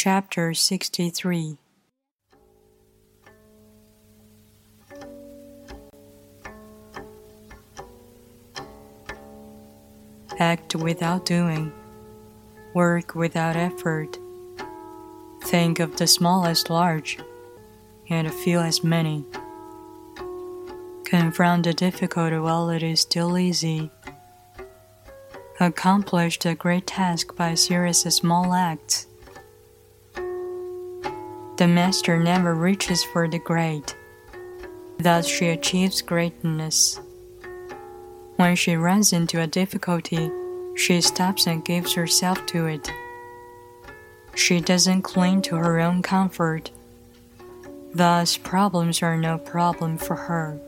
Chapter 63 Act without doing, work without effort. Think of the smallest large, and feel as many. Confront the difficult while it is still easy. Accomplish the great task by a series of small acts. The master never reaches for the great. Thus, she achieves greatness. When she runs into a difficulty, she stops and gives herself to it. She doesn't cling to her own comfort. Thus, problems are no problem for her.